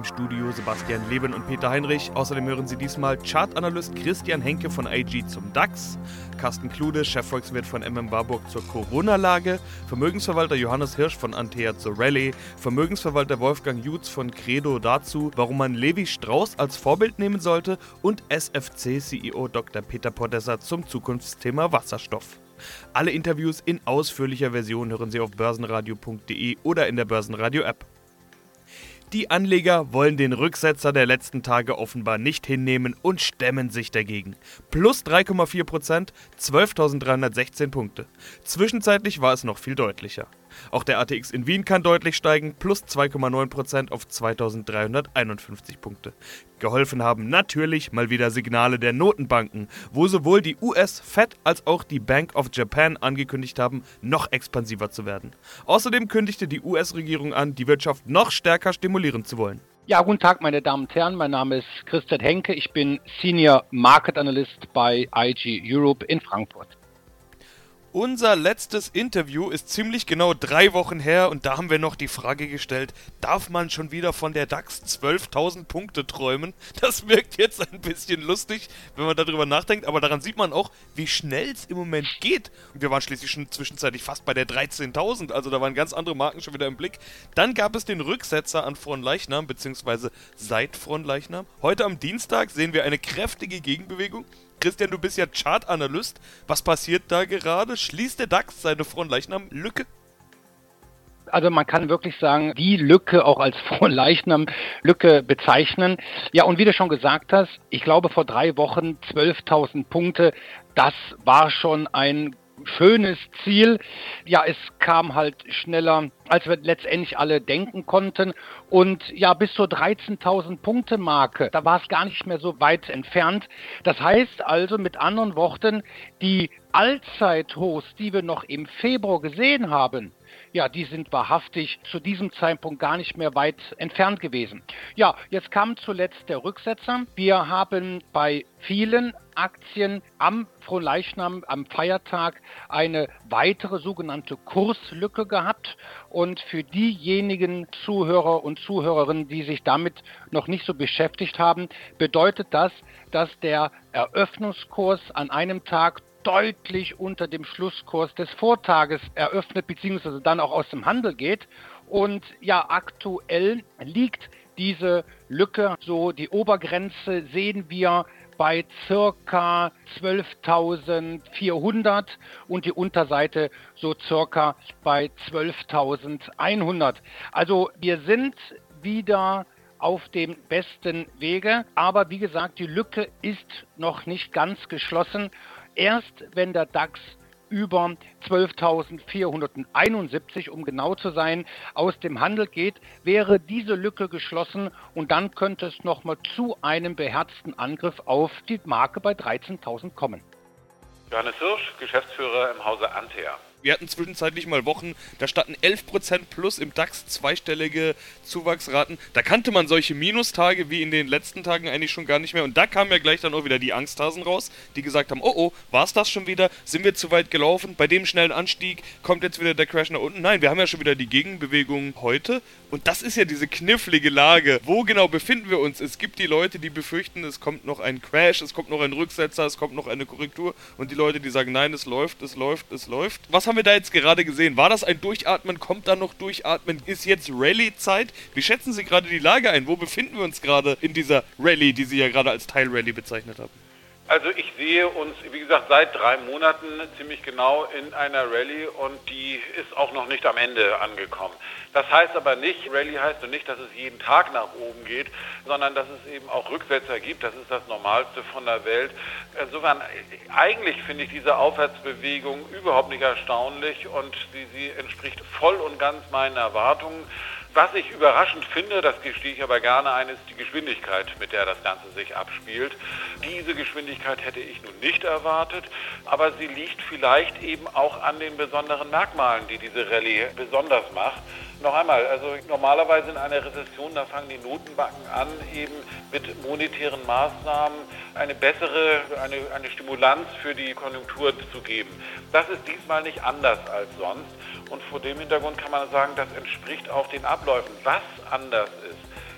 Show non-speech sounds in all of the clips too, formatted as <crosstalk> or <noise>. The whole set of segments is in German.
Im Studio Sebastian Leben und Peter Heinrich. Außerdem hören Sie diesmal Chartanalyst Christian Henke von IG zum DAX, Carsten Klude, Chefvolkswirt von MM Warburg zur Corona-Lage, Vermögensverwalter Johannes Hirsch von Antea zur Rallye, Vermögensverwalter Wolfgang Jutz von Credo dazu, warum man Levi Strauss als Vorbild nehmen sollte und SFC-CEO Dr. Peter Podesser zum Zukunftsthema Wasserstoff. Alle Interviews in ausführlicher Version hören Sie auf börsenradio.de oder in der Börsenradio-App. Die Anleger wollen den Rücksetzer der letzten Tage offenbar nicht hinnehmen und stemmen sich dagegen. Plus 3,4%, 12.316 Punkte. Zwischenzeitlich war es noch viel deutlicher. Auch der ATX in Wien kann deutlich steigen, plus 2,9% auf 2351 Punkte. Geholfen haben natürlich mal wieder Signale der Notenbanken, wo sowohl die US Fed als auch die Bank of Japan angekündigt haben, noch expansiver zu werden. Außerdem kündigte die US-Regierung an, die Wirtschaft noch stärker stimulieren zu wollen. Ja, guten Tag, meine Damen und Herren. Mein Name ist Christian Henke. Ich bin Senior Market Analyst bei IG Europe in Frankfurt. Unser letztes Interview ist ziemlich genau drei Wochen her und da haben wir noch die Frage gestellt, darf man schon wieder von der DAX 12.000 Punkte träumen? Das wirkt jetzt ein bisschen lustig, wenn man darüber nachdenkt, aber daran sieht man auch, wie schnell es im Moment geht. Wir waren schließlich schon zwischenzeitlich fast bei der 13.000, also da waren ganz andere Marken schon wieder im Blick. Dann gab es den Rücksetzer an Fronleichnam, beziehungsweise seit Fronleichnam. Heute am Dienstag sehen wir eine kräftige Gegenbewegung. Christian, du bist ja Chartanalyst. Was passiert da gerade? Schließt der DAX seine Fronleichnam-Lücke? Also man kann wirklich sagen, die Lücke auch als <laughs> Fronleichnam-Lücke bezeichnen. Ja, und wie du schon gesagt hast, ich glaube vor drei Wochen 12.000 Punkte, das war schon ein schönes Ziel. Ja, es kam halt schneller, als wir letztendlich alle denken konnten. Und ja, bis zur 13.000 Punkte Marke, da war es gar nicht mehr so weit entfernt. Das heißt also mit anderen Worten, die Allzeithochs, die wir noch im Februar gesehen haben, ja, die sind wahrhaftig zu diesem Zeitpunkt gar nicht mehr weit entfernt gewesen. Ja, jetzt kam zuletzt der Rücksetzer. Wir haben bei vielen Aktien am Frohleichnam, am Feiertag, eine weitere sogenannte Kurslücke gehabt. Und für diejenigen Zuhörer und Zuhörerinnen, die sich damit noch nicht so beschäftigt haben, bedeutet das, dass der Eröffnungskurs an einem Tag deutlich unter dem Schlusskurs des Vortages eröffnet bzw. dann auch aus dem Handel geht. Und ja, aktuell liegt diese Lücke, so die Obergrenze sehen wir bei circa 12.400 und die Unterseite so circa bei 12.100. Also wir sind wieder auf dem besten Wege, aber wie gesagt, die Lücke ist noch nicht ganz geschlossen Erst wenn der DAX über 12.471, um genau zu sein, aus dem Handel geht, wäre diese Lücke geschlossen und dann könnte es nochmal zu einem beherzten Angriff auf die Marke bei 13.000 kommen. Johannes Hirsch, Geschäftsführer im Hause Antea. Wir hatten zwischenzeitlich mal Wochen, da standen 11% plus im DAX, zweistellige Zuwachsraten. Da kannte man solche Minustage wie in den letzten Tagen eigentlich schon gar nicht mehr. Und da kamen ja gleich dann auch wieder die Angsthasen raus, die gesagt haben, oh oh, war es das schon wieder? Sind wir zu weit gelaufen? Bei dem schnellen Anstieg kommt jetzt wieder der Crash nach unten? Nein, wir haben ja schon wieder die Gegenbewegung heute. Und das ist ja diese knifflige Lage. Wo genau befinden wir uns? Es gibt die Leute, die befürchten, es kommt noch ein Crash, es kommt noch ein Rücksetzer, es kommt noch eine Korrektur. Und die Leute, die sagen, nein, es läuft, es läuft, es läuft. Was haben wir da jetzt gerade gesehen? War das ein Durchatmen? Kommt da noch Durchatmen? Ist jetzt Rallye-Zeit? Wie schätzen Sie gerade die Lage ein? Wo befinden wir uns gerade in dieser Rallye, die Sie ja gerade als Teil-Rallye bezeichnet haben? Also ich sehe uns, wie gesagt, seit drei Monaten ziemlich genau in einer Rallye und die ist auch noch nicht am Ende angekommen. Das heißt aber nicht, Rallye heißt nicht, dass es jeden Tag nach oben geht, sondern dass es eben auch Rücksetzer gibt. Das ist das Normalste von der Welt. Insofern, eigentlich finde ich diese Aufwärtsbewegung überhaupt nicht erstaunlich und sie, sie entspricht voll und ganz meinen Erwartungen. Was ich überraschend finde, das gestehe ich aber gerne ein, ist die Geschwindigkeit, mit der das Ganze sich abspielt. Diese Geschwindigkeit hätte ich nun nicht erwartet, aber sie liegt vielleicht eben auch an den besonderen Merkmalen, die diese Rallye besonders macht. Noch einmal, also normalerweise in einer Rezession, da fangen die Notenbanken an, eben mit monetären Maßnahmen eine bessere, eine, eine Stimulanz für die Konjunktur zu geben. Das ist diesmal nicht anders als sonst. Und vor dem Hintergrund kann man sagen, das entspricht auch den Abläufen. Was anders ist,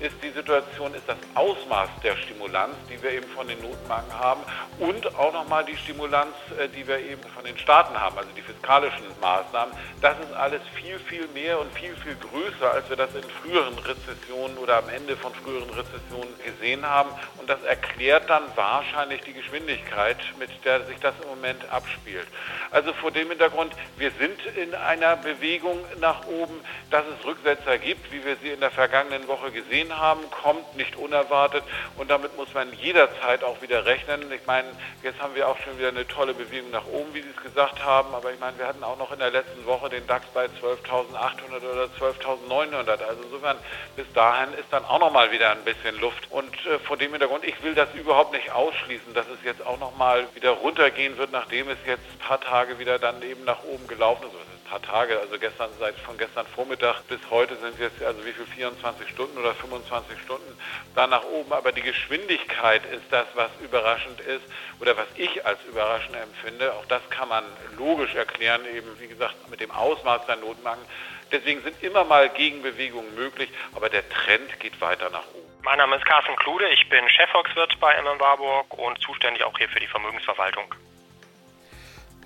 ist die Situation, ist das Ausmaß der Stimulanz, die wir eben von den Notenbanken haben und auch nochmal die Stimulanz, äh, die wir eben von den Staaten haben, also die fiskalischen Maßnahmen. Das ist alles viel, viel mehr und viel, viel größer, als wir das in früheren Rezessionen oder am Ende von früheren Rezessionen gesehen haben. Und das erklärt dann wahrscheinlich die Geschwindigkeit, mit der sich das im Moment abspielt. Also vor dem Hintergrund, wir sind in einer Bewegung nach oben, dass es Rücksetzer gibt, wie wir sie in der vergangenen Woche gesehen gesehen haben, kommt nicht unerwartet und damit muss man jederzeit auch wieder rechnen. Ich meine, jetzt haben wir auch schon wieder eine tolle Bewegung nach oben, wie Sie es gesagt haben, aber ich meine, wir hatten auch noch in der letzten Woche den DAX bei 12.800 oder 12.900. Also insofern, bis dahin ist dann auch noch mal wieder ein bisschen Luft und äh, vor dem Hintergrund, ich will das überhaupt nicht ausschließen, dass es jetzt auch noch mal wieder runtergehen wird, nachdem es jetzt ein paar Tage wieder dann eben nach oben gelaufen ist paar Tage, also gestern seit von gestern Vormittag bis heute sind jetzt also wie viel 24 Stunden oder 25 Stunden da nach oben, aber die Geschwindigkeit ist das, was überraschend ist oder was ich als überraschend empfinde. Auch das kann man logisch erklären, eben wie gesagt mit dem Ausmaß der Notbanken. Deswegen sind immer mal Gegenbewegungen möglich, aber der Trend geht weiter nach oben. Mein Name ist Carsten Klude, ich bin Chefvolkswirt bei MM Warburg und zuständig auch hier für die Vermögensverwaltung.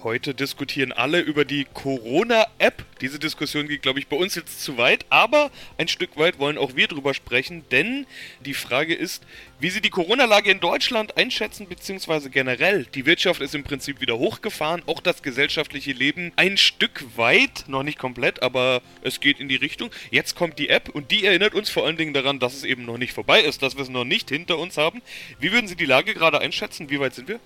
Heute diskutieren alle über die Corona-App. Diese Diskussion geht, glaube ich, bei uns jetzt zu weit, aber ein Stück weit wollen auch wir drüber sprechen, denn die Frage ist, wie Sie die Corona-Lage in Deutschland einschätzen, beziehungsweise generell. Die Wirtschaft ist im Prinzip wieder hochgefahren, auch das gesellschaftliche Leben ein Stück weit, noch nicht komplett, aber es geht in die Richtung. Jetzt kommt die App und die erinnert uns vor allen Dingen daran, dass es eben noch nicht vorbei ist, dass wir es noch nicht hinter uns haben. Wie würden Sie die Lage gerade einschätzen? Wie weit sind wir?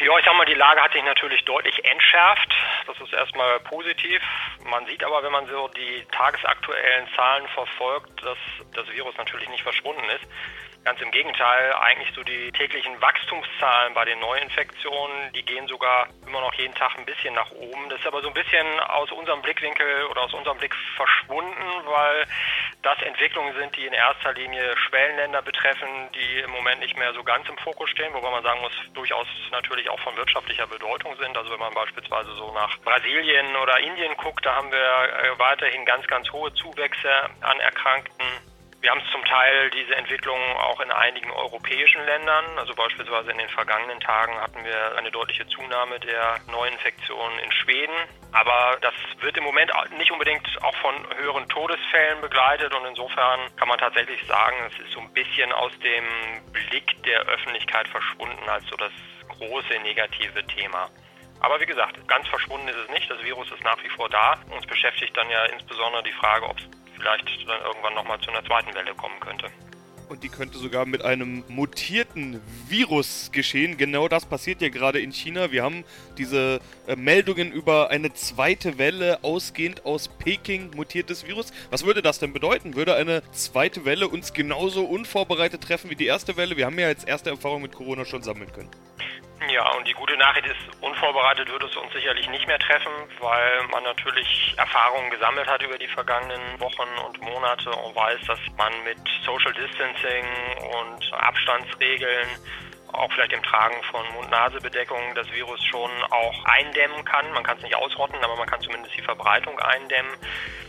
Ja, ich sag mal, die Lage hat sich natürlich deutlich entschärft. Das ist erstmal positiv. Man sieht aber, wenn man so die tagesaktuellen Zahlen verfolgt, dass das Virus natürlich nicht verschwunden ist. Ganz im Gegenteil, eigentlich so die täglichen Wachstumszahlen bei den Neuinfektionen, die gehen sogar immer noch jeden Tag ein bisschen nach oben. Das ist aber so ein bisschen aus unserem Blickwinkel oder aus unserem Blick verschwunden, weil das Entwicklungen sind, die in erster Linie Schwellenländer betreffen, die im Moment nicht mehr so ganz im Fokus stehen, wobei man sagen muss, durchaus natürlich auch von wirtschaftlicher Bedeutung sind. Also wenn man beispielsweise so nach Brasilien oder Indien guckt, da haben wir äh, weiterhin ganz, ganz hohe Zuwächse an Erkrankten. Wir haben zum Teil diese Entwicklung auch in einigen europäischen Ländern. Also beispielsweise in den vergangenen Tagen hatten wir eine deutliche Zunahme der Neuinfektionen in Schweden. Aber das wird im Moment nicht unbedingt auch von höheren Todesfällen begleitet und insofern kann man tatsächlich sagen, es ist so ein bisschen aus dem Blick der Öffentlichkeit verschwunden als so das große negative Thema. Aber wie gesagt, ganz verschwunden ist es nicht. Das Virus ist nach wie vor da. Uns beschäftigt dann ja insbesondere die Frage, ob es vielleicht dann irgendwann nochmal zu einer zweiten Welle kommen könnte. Und die könnte sogar mit einem mutierten Virus geschehen. Genau das passiert ja gerade in China. Wir haben diese äh, Meldungen über eine zweite Welle ausgehend aus Peking mutiertes Virus. Was würde das denn bedeuten? Würde eine zweite Welle uns genauso unvorbereitet treffen wie die erste Welle? Wir haben ja jetzt erste Erfahrung mit Corona schon sammeln können. Ja, und die gute Nachricht ist, unvorbereitet wird es uns sicherlich nicht mehr treffen, weil man natürlich Erfahrungen gesammelt hat über die vergangenen Wochen und Monate und weiß, dass man mit Social Distancing und Abstandsregeln auch vielleicht dem Tragen von Mund-Nase-Bedeckung das Virus schon auch eindämmen kann. Man kann es nicht ausrotten, aber man kann zumindest die Verbreitung eindämmen.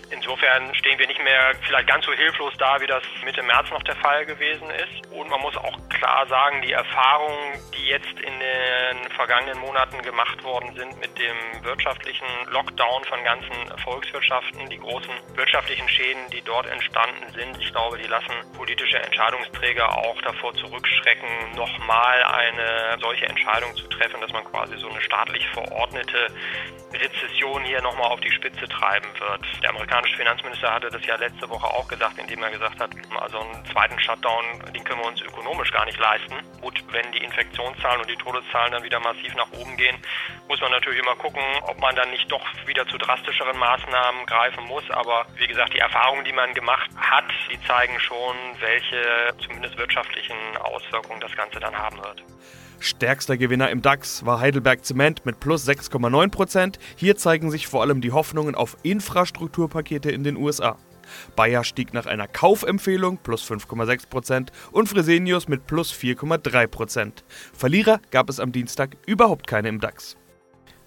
Insofern stehen wir nicht mehr vielleicht ganz so hilflos da, wie das Mitte März noch der Fall gewesen ist. Und man muss auch klar sagen, die Erfahrungen, die jetzt in den vergangenen Monaten gemacht worden sind mit dem wirtschaftlichen Lockdown von ganzen Volkswirtschaften, die großen wirtschaftlichen Schäden, die dort entstanden sind, ich glaube, die lassen politische Entscheidungsträger auch davor zurückschrecken, nochmal eine solche Entscheidung zu treffen, dass man quasi so eine staatlich verordnete Rezession hier nochmal auf die Spitze treiben wird. Der amerikanische Finanzminister hatte das ja letzte Woche auch gesagt, indem er gesagt hat, also einen zweiten Shutdown, den können wir uns ökonomisch gar nicht leisten. Gut, wenn die Infektionszahlen und die Todeszahlen dann wieder massiv nach oben gehen, muss man natürlich immer gucken, ob man dann nicht doch wieder zu drastischeren Maßnahmen greifen muss. Aber wie gesagt, die Erfahrungen, die man gemacht hat, die zeigen schon, welche zumindest wirtschaftlichen Auswirkungen das Ganze dann haben wird. Stärkster Gewinner im DAX war Heidelberg Zement mit plus 6,9%. Hier zeigen sich vor allem die Hoffnungen auf Infrastrukturpakete in den USA. Bayer stieg nach einer Kaufempfehlung plus 5,6% und Fresenius mit plus 4,3%. Verlierer gab es am Dienstag überhaupt keine im DAX.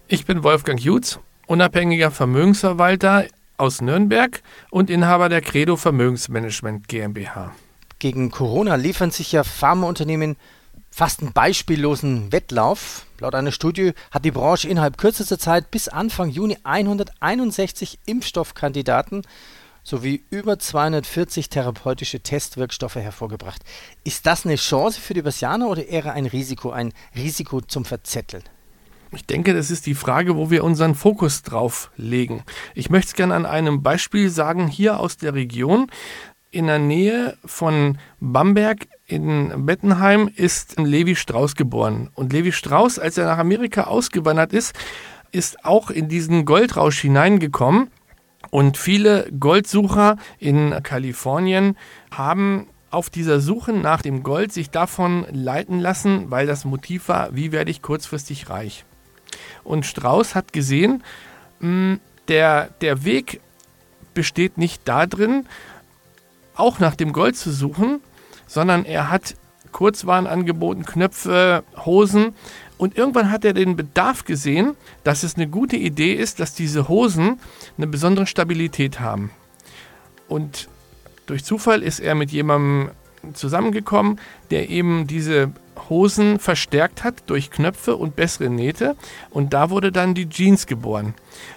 Ich bin Wolfgang Jutz, unabhängiger Vermögensverwalter aus Nürnberg und Inhaber der Credo Vermögensmanagement GmbH. Gegen Corona liefern sich ja Pharmaunternehmen fast einen beispiellosen Wettlauf. Laut einer Studie hat die Branche innerhalb kürzester Zeit bis Anfang Juni 161 Impfstoffkandidaten sowie über 240 therapeutische Testwirkstoffe hervorgebracht. Ist das eine Chance für die Börsianer oder eher ein Risiko, ein Risiko zum Verzetteln? Ich denke, das ist die Frage, wo wir unseren Fokus drauf legen. Ich möchte es gerne an einem Beispiel sagen, hier aus der Region. In der Nähe von Bamberg in Bettenheim ist Levi Strauss geboren. Und Levi Strauss, als er nach Amerika ausgewandert ist, ist auch in diesen Goldrausch hineingekommen. Und viele Goldsucher in Kalifornien haben auf dieser Suche nach dem Gold sich davon leiten lassen, weil das Motiv war, wie werde ich kurzfristig reich. Und Strauß hat gesehen, hm, der, der Weg besteht nicht darin, auch nach dem Gold zu suchen, sondern er hat Kurzwaren angeboten, Knöpfe, Hosen. Und irgendwann hat er den Bedarf gesehen, dass es eine gute Idee ist, dass diese Hosen eine besondere Stabilität haben. Und durch Zufall ist er mit jemandem zusammengekommen, der eben diese Hosen verstärkt hat durch Knöpfe und bessere Nähte. Und da wurde dann die Jeans geboren.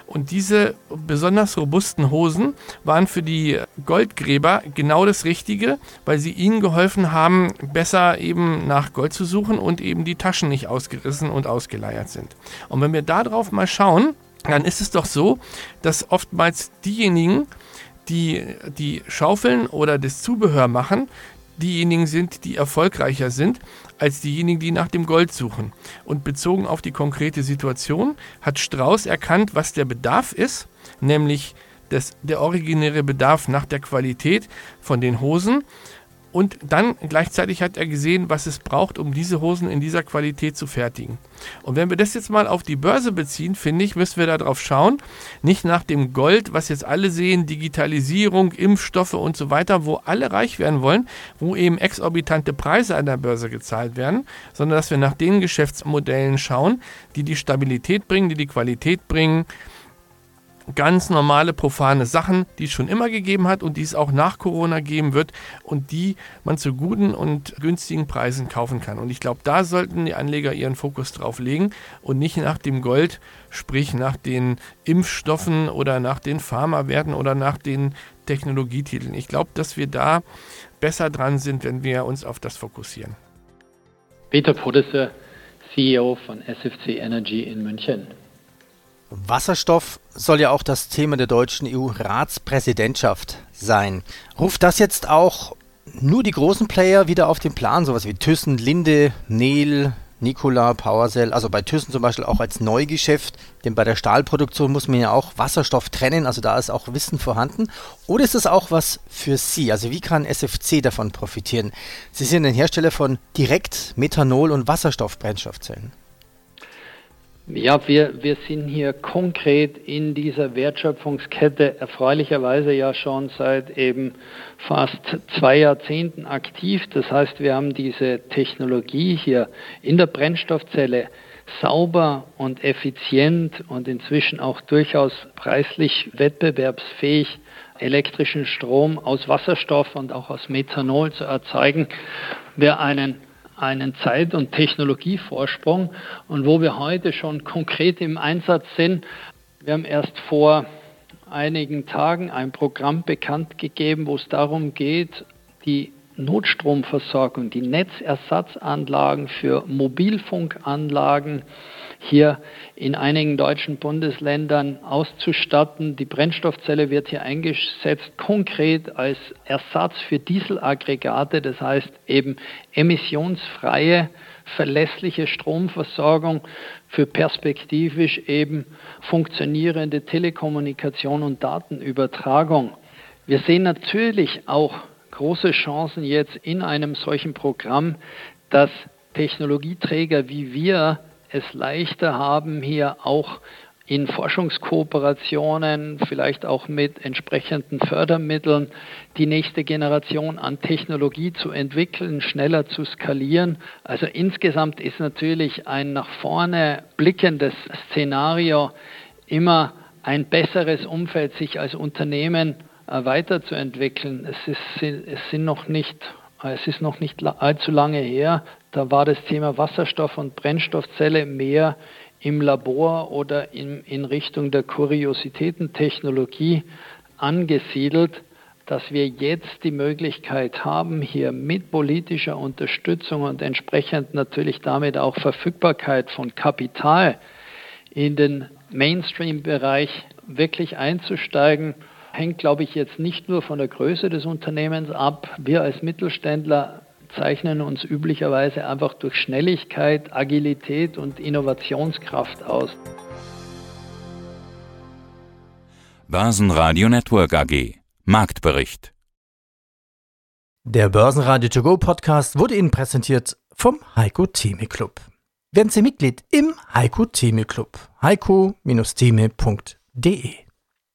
Und diese besonders robusten Hosen waren für die Goldgräber genau das Richtige, weil sie ihnen geholfen haben, besser eben nach Gold zu suchen und eben die Taschen nicht ausgerissen und ausgeleiert sind. Und wenn wir darauf mal schauen, dann ist es doch so, dass oftmals diejenigen, die die Schaufeln oder das Zubehör machen, diejenigen sind, die erfolgreicher sind als diejenigen, die nach dem Gold suchen. Und bezogen auf die konkrete Situation hat Strauß erkannt, was der Bedarf ist, nämlich das, der originäre Bedarf nach der Qualität von den Hosen und dann gleichzeitig hat er gesehen, was es braucht, um diese Hosen in dieser Qualität zu fertigen. Und wenn wir das jetzt mal auf die Börse beziehen, finde ich, müssen wir darauf schauen, nicht nach dem Gold, was jetzt alle sehen, Digitalisierung, Impfstoffe und so weiter, wo alle reich werden wollen, wo eben exorbitante Preise an der Börse gezahlt werden, sondern dass wir nach den Geschäftsmodellen schauen, die die Stabilität bringen, die die Qualität bringen, ganz normale, profane Sachen, die es schon immer gegeben hat und die es auch nach Corona geben wird und die man zu guten und günstigen Preisen kaufen kann. Und ich glaube, da sollten die Anleger ihren Fokus drauf legen und nicht nach dem Gold, sprich nach den Impfstoffen oder nach den Pharmawerten oder nach den Technologietiteln. Ich glaube, dass wir da besser dran sind, wenn wir uns auf das fokussieren. Peter Podesser, CEO von SFC Energy in München. Wasserstoff soll ja auch das Thema der deutschen EU-Ratspräsidentschaft sein. Ruft das jetzt auch nur die großen Player wieder auf den Plan, sowas wie Thyssen, Linde, Neil, Nikola, PowerCell, also bei Thyssen zum Beispiel auch als Neugeschäft, denn bei der Stahlproduktion muss man ja auch Wasserstoff trennen, also da ist auch Wissen vorhanden. Oder ist das auch was für Sie? Also wie kann SFC davon profitieren? Sie sind ein Hersteller von direkt Methanol- und Wasserstoffbrennstoffzellen. Ja, wir, wir sind hier konkret in dieser Wertschöpfungskette erfreulicherweise ja schon seit eben fast zwei Jahrzehnten aktiv. Das heißt, wir haben diese Technologie hier in der Brennstoffzelle sauber und effizient und inzwischen auch durchaus preislich wettbewerbsfähig elektrischen Strom aus Wasserstoff und auch aus Methanol zu erzeugen. Wir einen einen Zeit- und Technologievorsprung und wo wir heute schon konkret im Einsatz sind. Wir haben erst vor einigen Tagen ein Programm bekannt gegeben, wo es darum geht, die Notstromversorgung, die Netzersatzanlagen für Mobilfunkanlagen hier in einigen deutschen Bundesländern auszustatten. Die Brennstoffzelle wird hier eingesetzt konkret als Ersatz für Dieselaggregate, das heißt eben emissionsfreie, verlässliche Stromversorgung für perspektivisch eben funktionierende Telekommunikation und Datenübertragung. Wir sehen natürlich auch große Chancen jetzt in einem solchen Programm, dass Technologieträger wie wir es leichter haben, hier auch in Forschungskooperationen, vielleicht auch mit entsprechenden Fördermitteln, die nächste Generation an Technologie zu entwickeln, schneller zu skalieren. Also insgesamt ist natürlich ein nach vorne blickendes Szenario immer ein besseres Umfeld, sich als Unternehmen äh, weiterzuentwickeln. Es, ist, es sind noch nicht es ist noch nicht allzu lange her, da war das Thema Wasserstoff und Brennstoffzelle mehr im Labor oder in, in Richtung der Kuriositätentechnologie angesiedelt, dass wir jetzt die Möglichkeit haben, hier mit politischer Unterstützung und entsprechend natürlich damit auch Verfügbarkeit von Kapital in den Mainstream-Bereich wirklich einzusteigen, hängt, glaube ich, jetzt nicht nur von der Größe des Unternehmens ab. Wir als Mittelständler zeichnen uns üblicherweise einfach durch Schnelligkeit, Agilität und Innovationskraft aus. Börsenradio Network AG Marktbericht Der Börsenradio To Go Podcast wurde Ihnen präsentiert vom Heiko Theme Club. Werden Sie Mitglied im Heiko Theme Club. heiko-theme.de